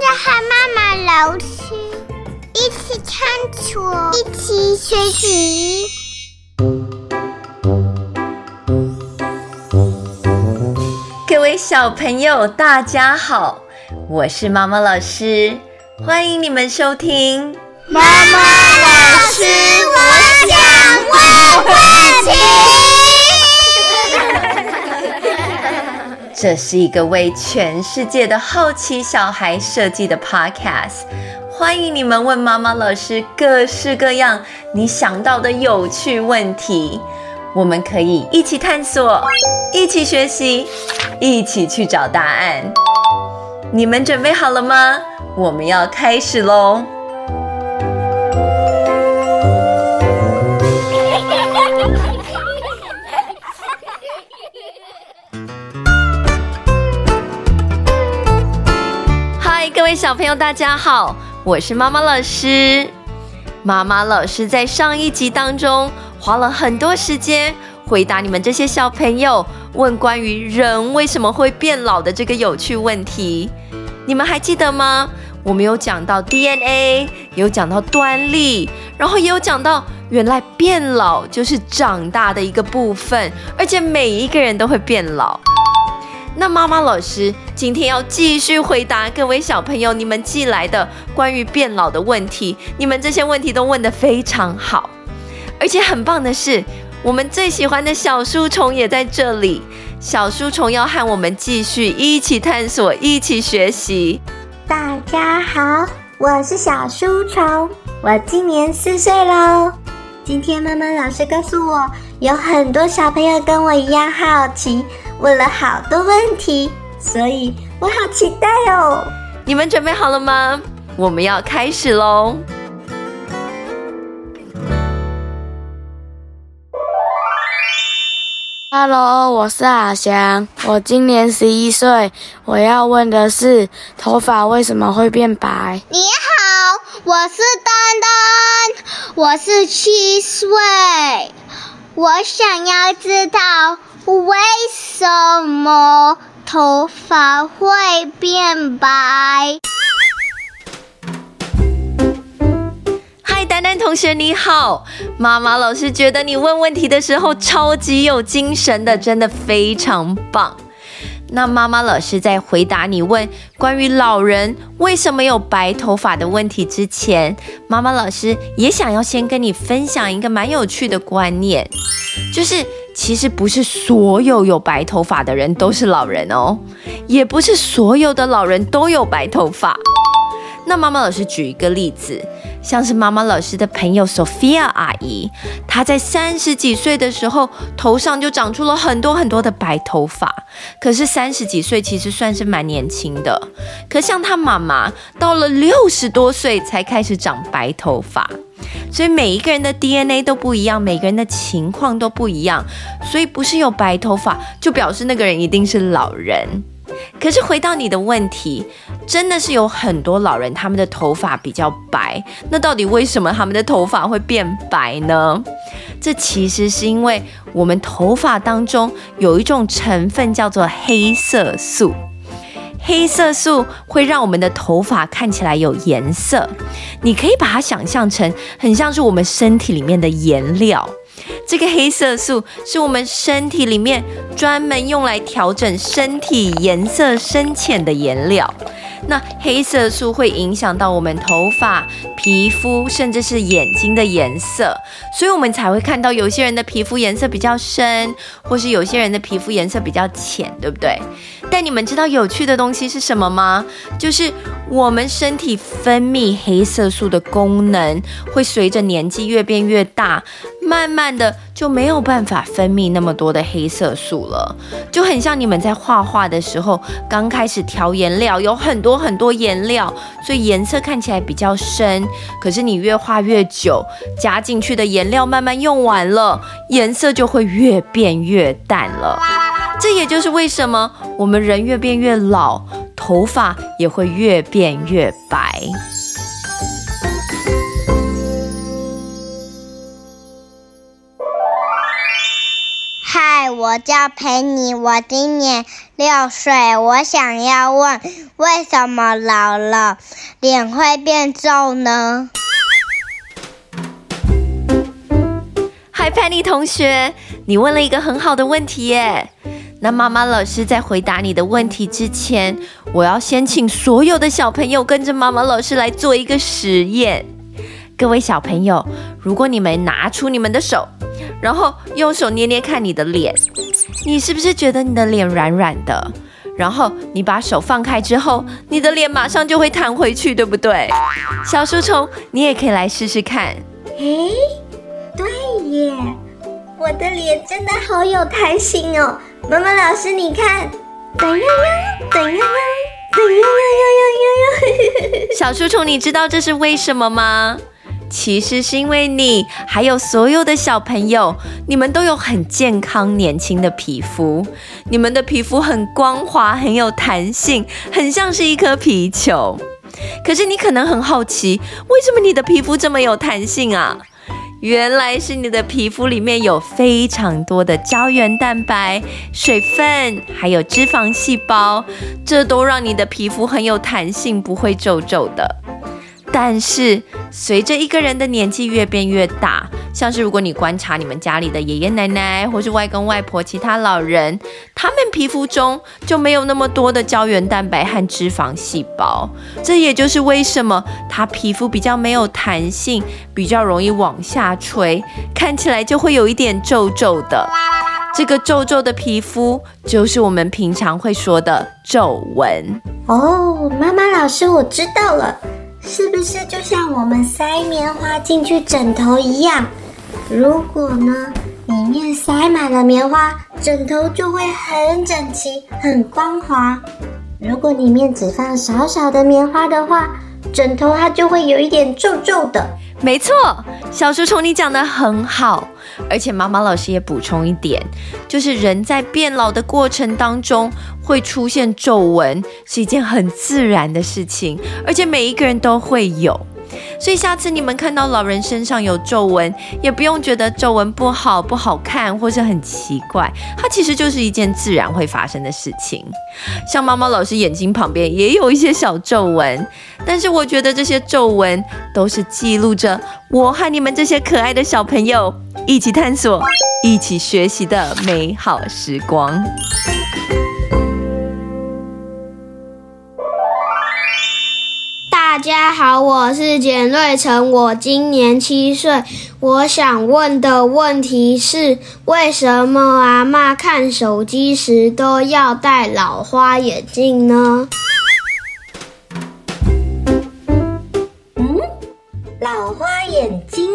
着和妈妈老师一起探索，一起学习。各位小朋友，大家好，我是妈妈老师，欢迎你们收听妈妈老师，我想问问题。这是一个为全世界的好奇小孩设计的 podcast，欢迎你们问妈妈老师各式各样你想到的有趣问题，我们可以一起探索，一起学习，一起去找答案。你们准备好了吗？我们要开始喽！小朋友，大家好，我是妈妈老师。妈妈老师在上一集当中花了很多时间回答你们这些小朋友问关于人为什么会变老的这个有趣问题。你们还记得吗？我们有讲到 DNA，有讲到端粒，然后也有讲到原来变老就是长大的一个部分，而且每一个人都会变老。那妈妈老师今天要继续回答各位小朋友你们寄来的关于变老的问题，你们这些问题都问得非常好，而且很棒的是，我们最喜欢的小书虫也在这里。小书虫要和我们继续一起探索，一起学习。大家好，我是小书虫，我今年四岁喽。今天妈妈老师告诉我，有很多小朋友跟我一样好奇。问了好多问题，所以我好期待哦！你们准备好了吗？我们要开始喽！Hello，我是阿翔，我今年十一岁。我要问的是，头发为什么会变白？你好，我是丹丹，我是七岁。我想要知道。为什么头发会变白？嗨，丹丹同学你好，妈妈老师觉得你问问题的时候超级有精神的，真的非常棒。那妈妈老师在回答你问关于老人为什么有白头发的问题之前，妈妈老师也想要先跟你分享一个蛮有趣的观念，就是。其实不是所有有白头发的人都是老人哦，也不是所有的老人都有白头发。那妈妈老师举一个例子，像是妈妈老师的朋友 Sophia 阿姨，她在三十几岁的时候，头上就长出了很多很多的白头发。可是三十几岁其实算是蛮年轻的。可像她妈妈，到了六十多岁才开始长白头发。所以每一个人的 DNA 都不一样，每个人的情况都不一样，所以不是有白头发就表示那个人一定是老人。可是回到你的问题，真的是有很多老人他们的头发比较白，那到底为什么他们的头发会变白呢？这其实是因为我们头发当中有一种成分叫做黑色素。黑色素会让我们的头发看起来有颜色，你可以把它想象成很像是我们身体里面的颜料。这个黑色素是我们身体里面专门用来调整身体颜色深浅的颜料。那黑色素会影响到我们头发、皮肤，甚至是眼睛的颜色，所以我们才会看到有些人的皮肤颜色比较深，或是有些人的皮肤颜色比较浅，对不对？但你们知道有趣的东西是什么吗？就是我们身体分泌黑色素的功能会随着年纪越变越大，慢慢的就没有办法分泌那么多的黑色素了。就很像你们在画画的时候，刚开始调颜料，有很多很多颜料，所以颜色看起来比较深。可是你越画越久，加进去的颜料慢慢用完了，颜色就会越变越淡了。这也就是为什么我们人越变越老，头发也会越变越白。嗨，我我叫佩妮，我今年六岁。我想要问，为什么老了脸会变皱呢？嗨，佩妮同学，你问了一个很好的问题耶。那妈妈老师在回答你的问题之前，我要先请所有的小朋友跟着妈妈老师来做一个实验。各位小朋友，如果你们拿出你们的手，然后用手捏捏看你的脸，你是不是觉得你的脸软软的？然后你把手放开之后，你的脸马上就会弹回去，对不对？小书虫，你也可以来试试看。诶，对耶，我的脸真的好有弹性哦！妈妈老师，你看，噔呀呀，噔呀呀，噔呀呀呀呀呀呀！小书虫，你知道这是为什么吗？其实是因为你，还有所有的小朋友，你们都有很健康、年轻的皮肤。你们的皮肤很光滑，很有弹性，很像是一颗皮球。可是你可能很好奇，为什么你的皮肤这么有弹性啊？原来是你的皮肤里面有非常多的胶原蛋白、水分，还有脂肪细胞，这都让你的皮肤很有弹性，不会皱皱的。但是，随着一个人的年纪越变越大，像是如果你观察你们家里的爷爷奶奶，或是外公外婆、其他老人，他们皮肤中就没有那么多的胶原蛋白和脂肪细胞。这也就是为什么他皮肤比较没有弹性，比较容易往下垂，看起来就会有一点皱皱的。这个皱皱的皮肤，就是我们平常会说的皱纹。哦，妈妈老师，我知道了。是不是就像我们塞棉花进去枕头一样？如果呢，里面塞满了棉花，枕头就会很整齐、很光滑；如果里面只放少少的棉花的话，枕头它就会有一点皱皱的。没错，小书虫，你讲的很好。而且妈妈老师也补充一点，就是人在变老的过程当中会出现皱纹，是一件很自然的事情，而且每一个人都会有。所以下次你们看到老人身上有皱纹，也不用觉得皱纹不好、不好看，或是很奇怪，它其实就是一件自然会发生的事情。像猫猫老师眼睛旁边也有一些小皱纹，但是我觉得这些皱纹都是记录着我和你们这些可爱的小朋友一起探索、一起学习的美好时光。家好，我是简瑞成，我今年七岁。我想问的问题是：为什么阿嬷看手机时都要戴老花眼镜呢？嗯，老花眼镜，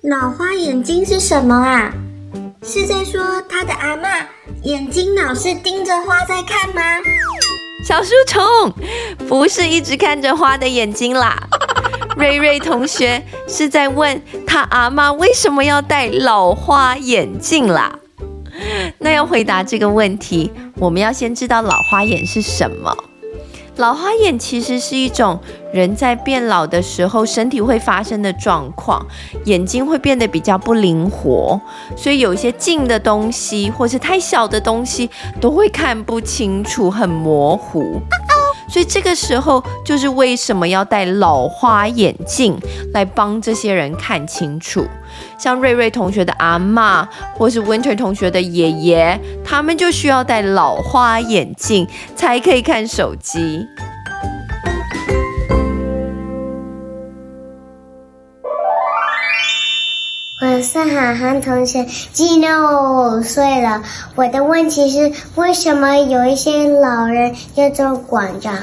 老花眼镜是什么啊？是在说他的阿嬷眼睛老是盯着花在看吗？小书虫不是一直看着花的眼睛啦，瑞瑞同学是在问他阿妈为什么要戴老花眼镜啦。那要回答这个问题，我们要先知道老花眼是什么。老花眼其实是一种人在变老的时候身体会发生的状况，眼睛会变得比较不灵活，所以有一些近的东西或是太小的东西都会看不清楚，很模糊。所以这个时候就是为什么要戴老花眼镜来帮这些人看清楚。像瑞瑞同学的阿妈，或是 Winter 同学的爷爷，他们就需要戴老花眼镜才可以看手机。是涵涵同学，今年我五岁了。我的问题是，为什么有一些老人要做馆长？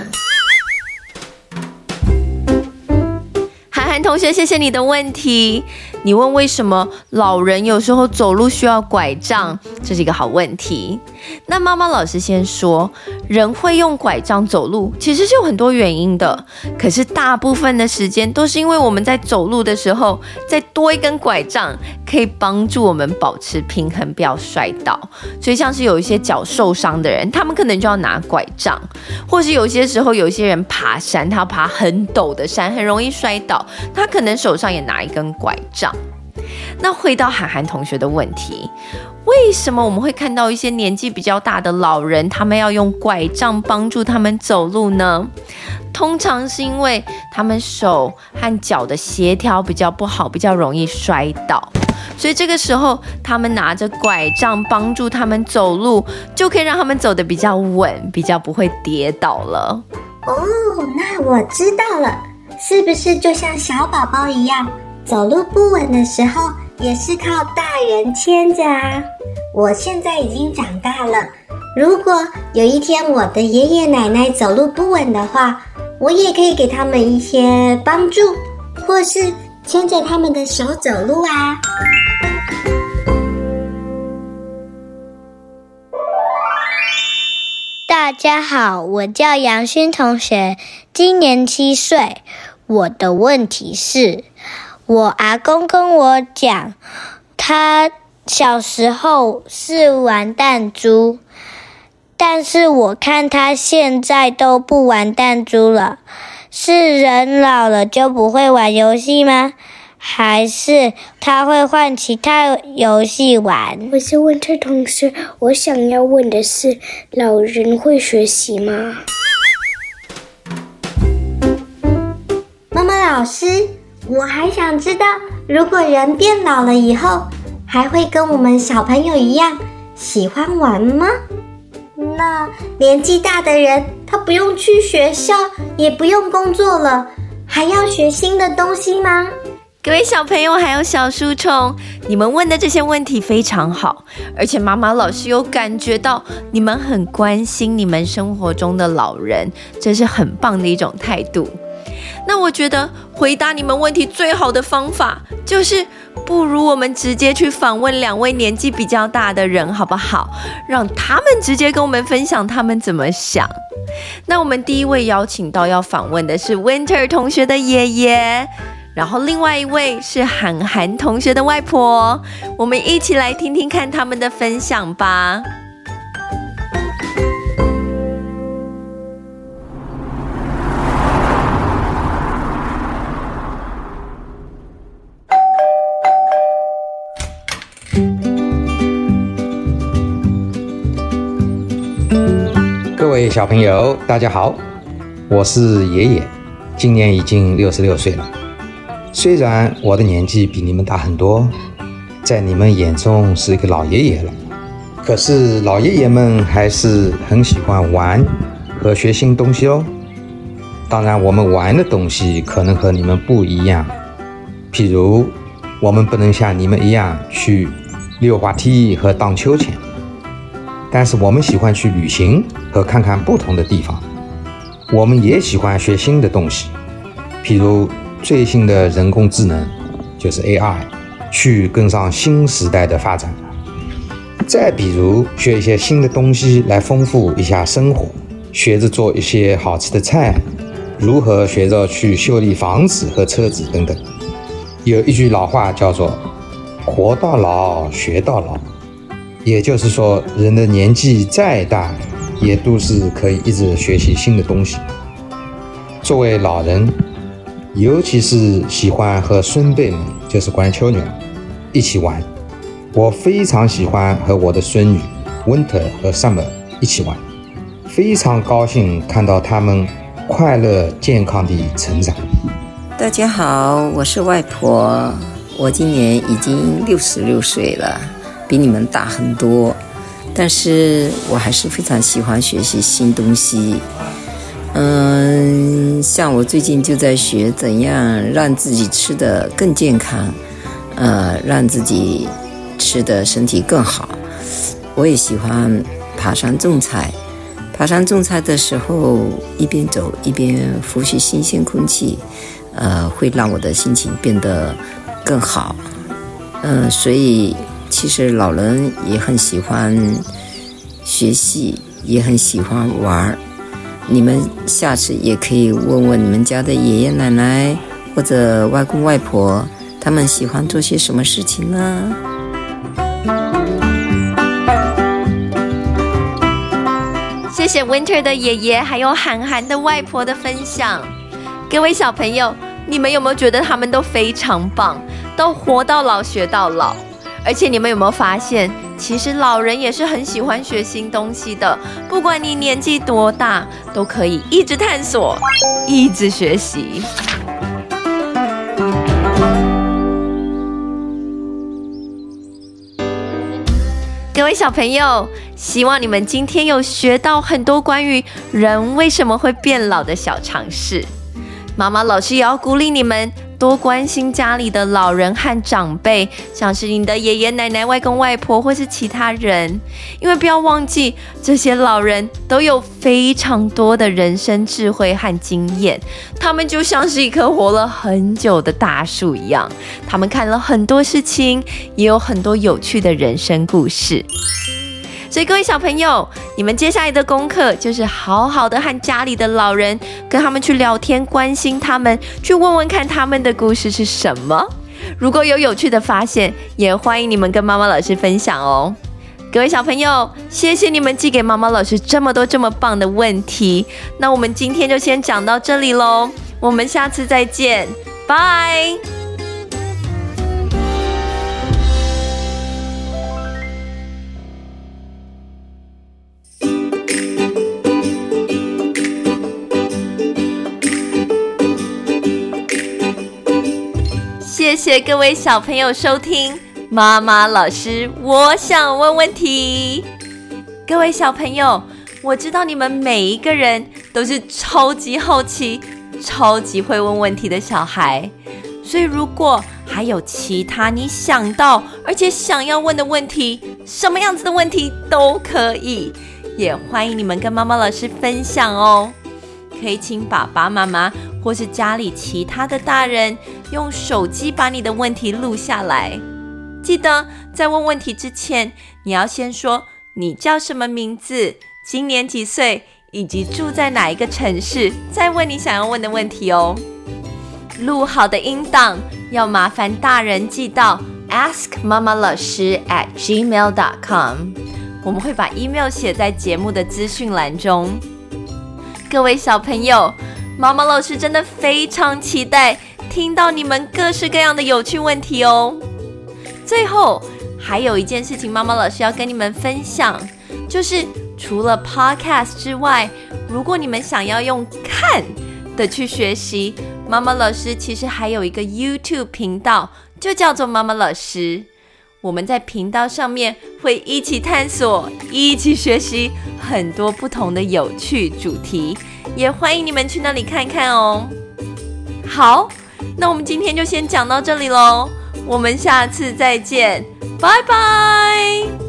涵涵同学，谢谢你的问题。你问为什么老人有时候走路需要拐杖，这是一个好问题。那妈妈老师先说，人会用拐杖走路，其实是有很多原因的。可是大部分的时间都是因为我们在走路的时候，再多一根拐杖，可以帮助我们保持平衡，不要摔倒。所以像是有一些脚受伤的人，他们可能就要拿拐杖；或是有些时候有一些人爬山，他爬很陡的山，很容易摔倒，他可能手上也拿一根拐杖。那回到涵涵同学的问题。为什么我们会看到一些年纪比较大的老人，他们要用拐杖帮助他们走路呢？通常是因为他们手和脚的协调比较不好，比较容易摔倒，所以这个时候他们拿着拐杖帮助他们走路，就可以让他们走得比较稳，比较不会跌倒了。哦，那我知道了，是不是就像小宝宝一样，走路不稳的时候也是靠大人牵着啊？我现在已经长大了，如果有一天我的爷爷奶奶走路不稳的话，我也可以给他们一些帮助，或是牵着他们的手走路啊。大家好，我叫杨勋同学，今年七岁。我的问题是，我阿公跟我讲，他小时候是玩弹珠。但是我看他现在都不玩弹珠了，是人老了就不会玩游戏吗？还是他会换其他游戏玩？我是问这同学，我想要问的是，老人会学习吗？妈妈老师，我还想知道，如果人变老了以后，还会跟我们小朋友一样喜欢玩吗？那年纪大的人，他不用去学校，也不用工作了，还要学新的东西吗？各位小朋友还有小书虫，你们问的这些问题非常好，而且妈妈老师有感觉到你们很关心你们生活中的老人，这是很棒的一种态度。那我觉得回答你们问题最好的方法，就是不如我们直接去访问两位年纪比较大的人，好不好？让他们直接跟我们分享他们怎么想。那我们第一位邀请到要访问的是 Winter 同学的爷爷，然后另外一位是涵涵同学的外婆，我们一起来听听看他们的分享吧。各位小朋友，大家好，我是爷爷，今年已经六十六岁了。虽然我的年纪比你们大很多，在你们眼中是一个老爷爷了，可是老爷爷们还是很喜欢玩和学新东西哦。当然，我们玩的东西可能和你们不一样，譬如我们不能像你们一样去溜滑梯和荡秋千。但是我们喜欢去旅行和看看不同的地方，我们也喜欢学新的东西，譬如最新的人工智能，就是 AI，去跟上新时代的发展。再比如学一些新的东西来丰富一下生活，学着做一些好吃的菜，如何学着去修理房子和车子等等。有一句老话叫做“活到老，学到老”。也就是说，人的年纪再大，也都是可以一直学习新的东西。作为老人，尤其是喜欢和孙辈们，就是乖秋女，一起玩。我非常喜欢和我的孙女 Winter 和 Summer 一起玩，非常高兴看到他们快乐健康地成长。大家好，我是外婆，我今年已经六十六岁了。比你们大很多，但是我还是非常喜欢学习新东西。嗯，像我最近就在学怎样让自己吃得更健康，呃，让自己吃的身体更好。我也喜欢爬山种菜，爬山种菜的时候一边走一边呼吸新鲜空气，呃，会让我的心情变得更好。嗯，所以。其实老人也很喜欢学习，也很喜欢玩儿。你们下次也可以问问你们家的爷爷奶奶或者外公外婆，他们喜欢做些什么事情呢？谢谢 Winter 的爷爷还有涵涵的外婆的分享。各位小朋友，你们有没有觉得他们都非常棒，都活到老学到老？而且你们有没有发现，其实老人也是很喜欢学新东西的。不管你年纪多大，都可以一直探索，一直学习。各位小朋友，希望你们今天有学到很多关于人为什么会变老的小常识。妈妈老师也要鼓励你们。多关心家里的老人和长辈，像是你的爷爷奶奶、外公外婆或是其他人，因为不要忘记，这些老人都有非常多的人生智慧和经验，他们就像是一棵活了很久的大树一样，他们看了很多事情，也有很多有趣的人生故事。所以各位小朋友，你们接下来的功课就是好好的和家里的老人，跟他们去聊天，关心他们，去问问看他们的故事是什么。如果有有趣的发现，也欢迎你们跟妈妈老师分享哦。各位小朋友，谢谢你们寄给妈妈老师这么多这么棒的问题。那我们今天就先讲到这里喽，我们下次再见，拜。谢谢各位小朋友收听妈妈老师，我想问问题。各位小朋友，我知道你们每一个人都是超级好奇、超级会问问题的小孩，所以如果还有其他你想到而且想要问的问题，什么样子的问题都可以，也欢迎你们跟妈妈老师分享哦。可以请爸爸妈妈或是家里其他的大人用手机把你的问题录下来。记得在问问题之前，你要先说你叫什么名字、今年几岁，以及住在哪一个城市，再问你想要问的问题哦。录好的音档要麻烦大人寄到 askmamalaoshi@gmail.com，我们会把 email 写在节目的资讯栏中。各位小朋友，妈妈老师真的非常期待听到你们各式各样的有趣问题哦。最后，还有一件事情，妈妈老师要跟你们分享，就是除了 Podcast 之外，如果你们想要用看的去学习，妈妈老师其实还有一个 YouTube 频道，就叫做妈妈老师。我们在频道上面会一起探索，一起学习很多不同的有趣主题，也欢迎你们去那里看看哦。好，那我们今天就先讲到这里喽，我们下次再见，拜拜。